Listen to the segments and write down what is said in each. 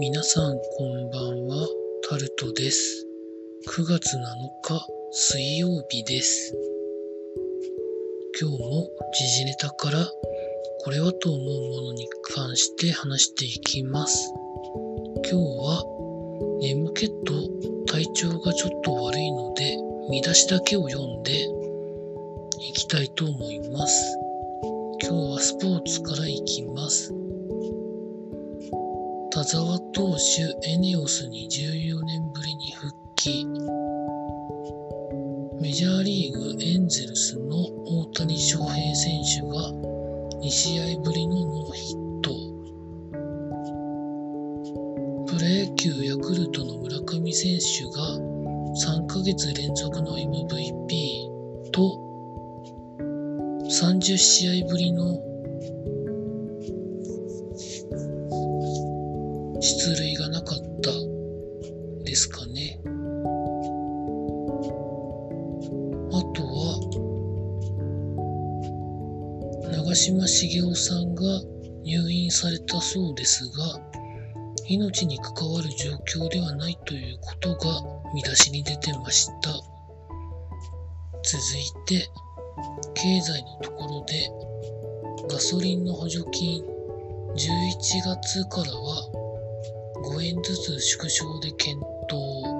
皆さんこんばんは、タルトです。9月7日水曜日です。今日も時事ネタからこれはと思うものに関して話していきます。今日は眠気と体調がちょっと悪いので見出しだけを読んでいきたいと思います。今日はスポーツからいきます。田沢投手エネオスに14年ぶりに復帰。メジャーリーグエンゼルスの大谷翔平選手が2試合ぶりのノーヒット。プロ野球ヤクルトの村上選手が3ヶ月連続の MVP と30試合ぶりの出塁がなかったですかね。あとは、長嶋茂雄さんが入院されたそうですが、命に関わる状況ではないということが見出しに出てました。続いて、経済のところで、ガソリンの補助金、11月からは5円ずつ縮小で検討。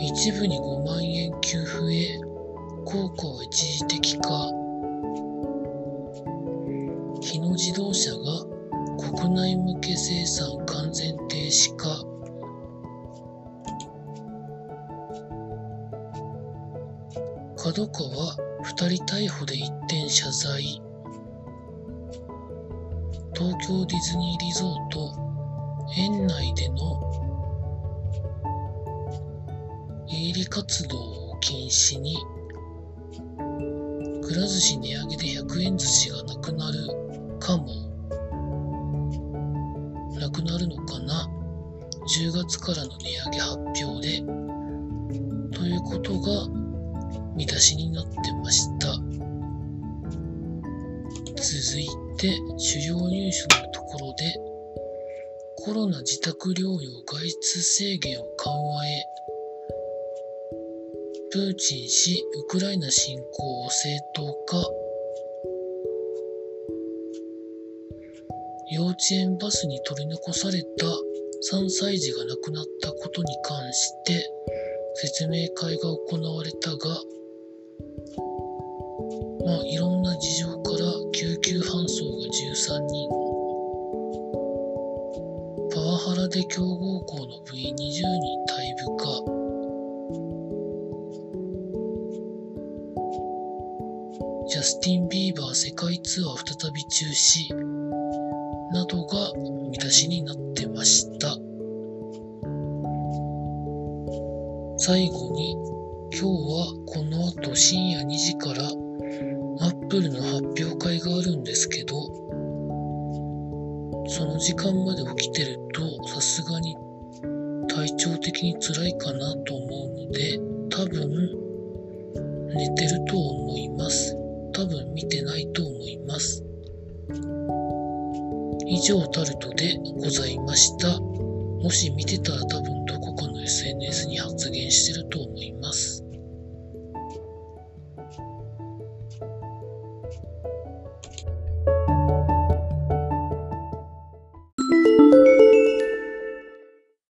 一部に5万円給付へ、効果は一時的か。日野自動車が国内向け生産完全停止か。角川2人逮捕で一転謝罪。東京ディズニーリゾート園内での営利活動を禁止にくら寿司値上げで100円寿司がなくなるかもなくなるのかな10月からの値上げ発表でということが見出しになってました。続いて主要ニュースのところでコロナ自宅療養外出制限を緩和へプーチン氏ウクライナ侵攻を正当化。幼稚園バスに取り残された3歳児が亡くなったことに関して説明会が行われたがまあいろんな事情救急搬送が13人。パワハラで強豪校の部員20人退部かジャスティン・ビーバー世界ツアー再び中止。などが見出しになってました。最後に今日はこの後深夜2時からアップルの発表会があるんですけどその時間まで起きてるとさすがに体調的に辛いかなと思うので多分寝てると思います。多分見てないと思います。以上タルトでございました。もし見てたら多分どこかの SNS に発言してると思います。